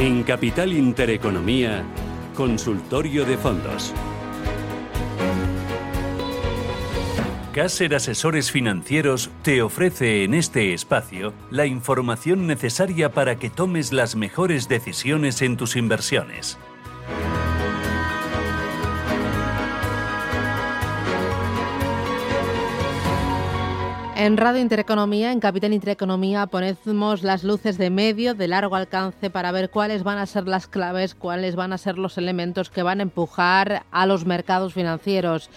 En Capital Intereconomía, Consultorio de Fondos. Caser Asesores Financieros te ofrece en este espacio la información necesaria para que tomes las mejores decisiones en tus inversiones. En Radio Intereconomía, en Capital Intereconomía, ponemos las luces de medio, de largo alcance, para ver cuáles van a ser las claves, cuáles van a ser los elementos que van a empujar a los mercados financieros.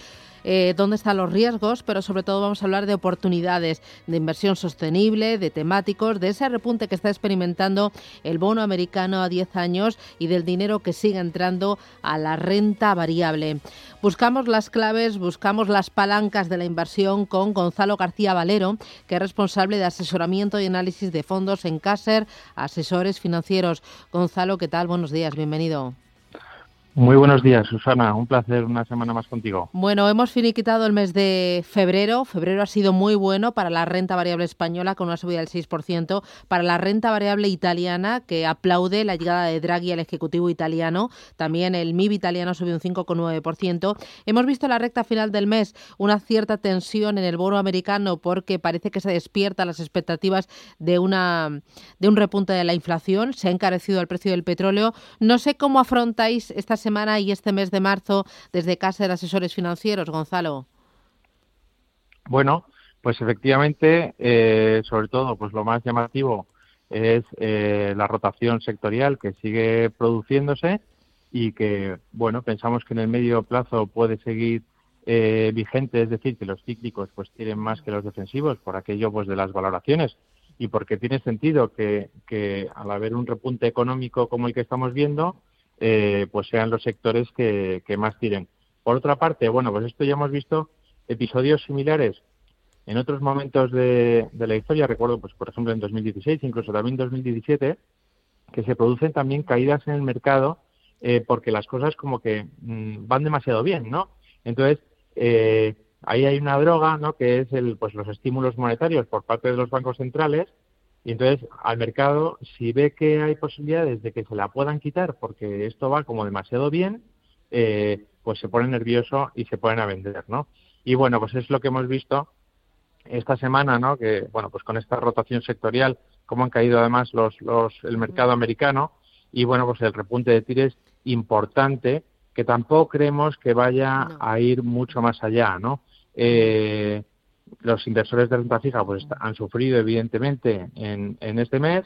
Eh, dónde están los riesgos, pero sobre todo vamos a hablar de oportunidades de inversión sostenible, de temáticos, de ese repunte que está experimentando el bono americano a 10 años y del dinero que sigue entrando a la renta variable. Buscamos las claves, buscamos las palancas de la inversión con Gonzalo García Valero, que es responsable de asesoramiento y análisis de fondos en Caser, asesores financieros. Gonzalo, ¿qué tal? Buenos días, bienvenido. Muy buenos días, Susana. Un placer una semana más contigo. Bueno, hemos finiquitado el mes de febrero. Febrero ha sido muy bueno para la renta variable española con una subida del 6%, para la renta variable italiana que aplaude la llegada de Draghi al Ejecutivo italiano. También el MIB italiano subió un 5,9%. Hemos visto en la recta final del mes una cierta tensión en el bono americano porque parece que se despierta las expectativas de, una, de un repunte de la inflación. Se ha encarecido el precio del petróleo. No sé cómo afrontáis estas semana y este mes de marzo desde Casa de Asesores Financieros, Gonzalo? Bueno, pues efectivamente, eh, sobre todo, pues lo más llamativo es eh, la rotación sectorial que sigue produciéndose y que, bueno, pensamos que en el medio plazo puede seguir eh, vigente, es decir, que los cíclicos pues tienen más que los defensivos por aquello pues de las valoraciones y porque tiene sentido que, que al haber un repunte económico como el que estamos viendo, eh, pues sean los sectores que, más tiren. Por otra parte, bueno, pues esto ya hemos visto episodios similares en otros momentos de, la historia, recuerdo, pues por ejemplo en 2016, incluso también en 2017, que se producen también caídas en el mercado eh, porque las cosas como que mm, van demasiado bien, ¿no? Entonces, eh, ahí hay una droga, ¿no? Que es el, pues los estímulos monetarios por parte de los bancos centrales y entonces al mercado, si ve que hay posibilidades de que se la puedan quitar porque esto va como demasiado bien, eh, pues se pone nervioso y se ponen a vender, ¿no? Y bueno, pues es lo que hemos visto esta semana, ¿no? Que bueno, pues con esta rotación sectorial, cómo han caído además los, los, el mercado americano y bueno, pues el repunte de tires importante que tampoco creemos que vaya a ir mucho más allá, ¿no? Eh, los inversores de renta fija pues han sufrido evidentemente en, en este mes.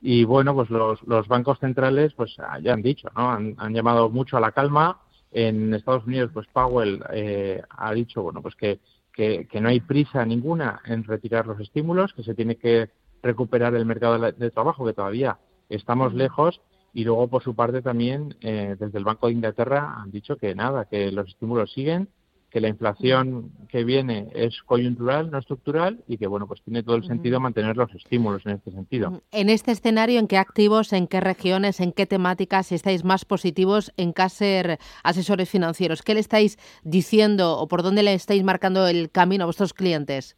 Y bueno pues los, los bancos centrales pues ya han dicho no han, han, llamado mucho a la calma. En Estados Unidos pues Powell eh, ha dicho bueno pues que, que, que, no hay prisa ninguna en retirar los estímulos que se tiene que recuperar el mercado de, trabajo que todavía estamos lejos. Y luego por su parte también eh, desde el Banco de Inglaterra han dicho que nada que los estímulos siguen que la inflación que viene es coyuntural, no estructural, y que bueno, pues tiene todo el sentido mantener los estímulos en este sentido. En este escenario, ¿en qué activos, en qué regiones, en qué temáticas estáis más positivos en Caser Asesores Financieros? ¿Qué le estáis diciendo o por dónde le estáis marcando el camino a vuestros clientes?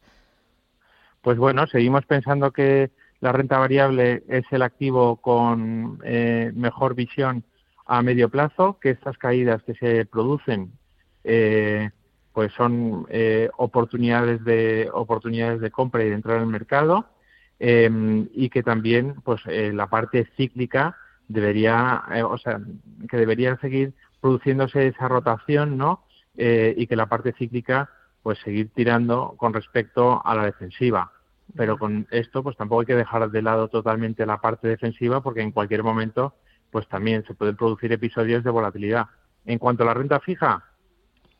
Pues bueno, seguimos pensando que la renta variable es el activo con eh, mejor visión a medio plazo, que estas caídas que se producen eh, pues son eh, oportunidades de oportunidades de compra y de entrar en el mercado em, y que también pues eh, la parte cíclica debería eh, o sea que debería seguir produciéndose esa rotación no y que la parte cíclica pues seguir tirando con respecto a la defensiva. Pero con esto pues tampoco hay que dejar de lado totalmente la parte defensiva porque en cualquier momento pues también se pueden producir episodios de volatilidad. En cuanto a la renta fija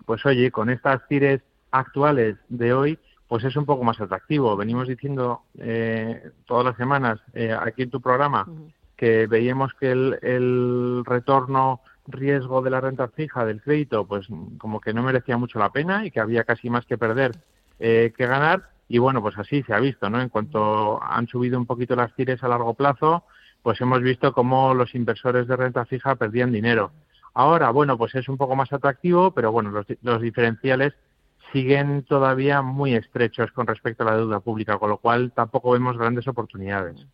pues oye, con estas tires actuales de hoy, pues es un poco más atractivo. Venimos diciendo eh, todas las semanas eh, aquí en tu programa que veíamos que el, retorno riesgo de la renta fija del crédito, pues como que no merecía mucho la pena y que había casi más que perder eh, que ganar. Y bueno, pues así se ha visto, ¿no? En cuanto han subido un poquito las tires a largo plazo, pues hemos visto cómo los inversores de renta fija perdían dinero. Ahora, bueno, pues es un poco más atractivo, pero bueno, los, los diferenciales siguen todavía muy estrechos con respecto a la deuda pública, con lo cual tampoco vemos grandes oportunidades.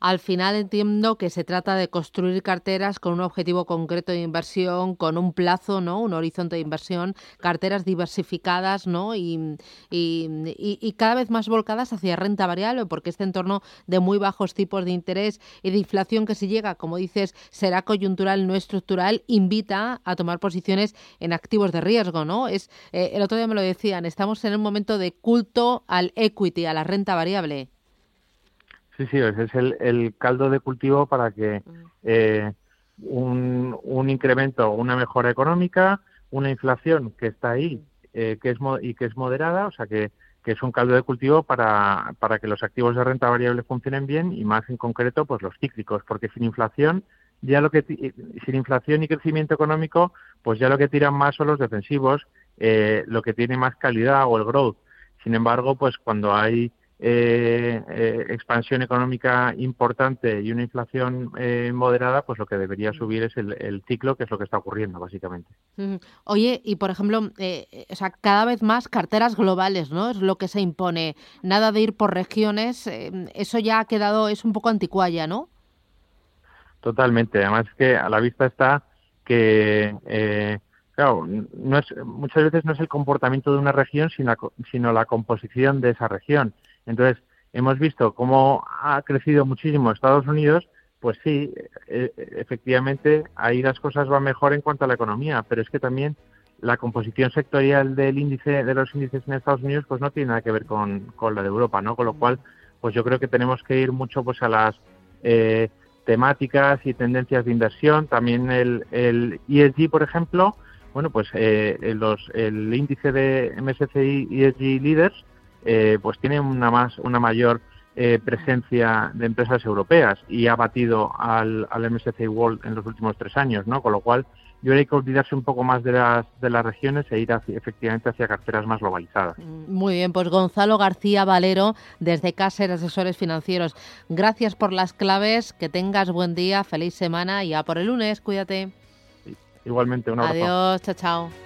Al final entiendo que se trata de construir carteras con un objetivo concreto de inversión, con un plazo, ¿no? Un horizonte de inversión, carteras diversificadas, ¿no? Y, y, cada vez más volcadas hacia renta variable, porque este entorno de muy bajos tipos de interés y de inflación que si llega, como dices, será coyuntural, no estructural, invita a tomar posiciones en activos de riesgo, ¿no? Es eh, el otro día me lo decían, estamos en un momento de culto al equity, a la renta variable. Sí, sí, ese es el, caldo de cultivo para que eh, un, un, incremento, una mejora económica, una inflación que está ahí eh, que es y que es moderada, o sea que, que es un caldo de cultivo para, para que los activos de renta variable funcionen bien y más en concreto pues los cíclicos, porque sin inflación ya lo que sin inflación y crecimiento económico pues ya lo que tiran más son los defensivos, eh, lo que tiene más calidad o el growth. Sin embargo, pues cuando hay eh, eh, expansión económica importante y una inflación eh, moderada, pues lo que debería subir es el, ciclo, que es lo que está ocurriendo, básicamente. Oye, y por ejemplo, o sea, cada vez más carteras globales, ¿no? Es lo que se impone. Nada de ir por regiones, eso ya ha quedado, es un poco anticuaya, ¿no? Totalmente. Además, que a la vista está que claro, no es, muchas veces no es el comportamiento de una región, sino sino la composición de esa región. Entonces, hemos visto cómo ha crecido muchísimo Estados Unidos, pues sí, e, e, efectivamente, ahí las cosas van mejor en cuanto a la economía, pero es que también la composición sectorial del índice de los índices en Estados Unidos pues no tiene nada que ver con, la de Europa, ¿no? Con lo cual, pues yo creo que tenemos que ir mucho pues a las eh, temáticas y tendencias de inversión. También el, el ESG, por ejemplo, bueno, pues eh, los, el índice de MSCI ESG Leaders eh, pues tiene una más una mayor eh, presencia de empresas europeas y ha batido al, al MSCI World en los últimos tres años, ¿no? Con lo cual yo creo que olvidarse un poco más de las, de las regiones e ir efectivamente hacia carteras más globalizadas. Muy bien, pues Gonzalo García Valero, desde Caser Asesores Financieros. Gracias por las claves, que tengas buen día, feliz semana y a por el lunes, cuídate. Igualmente, un abrazo. Adiós, chao, chao.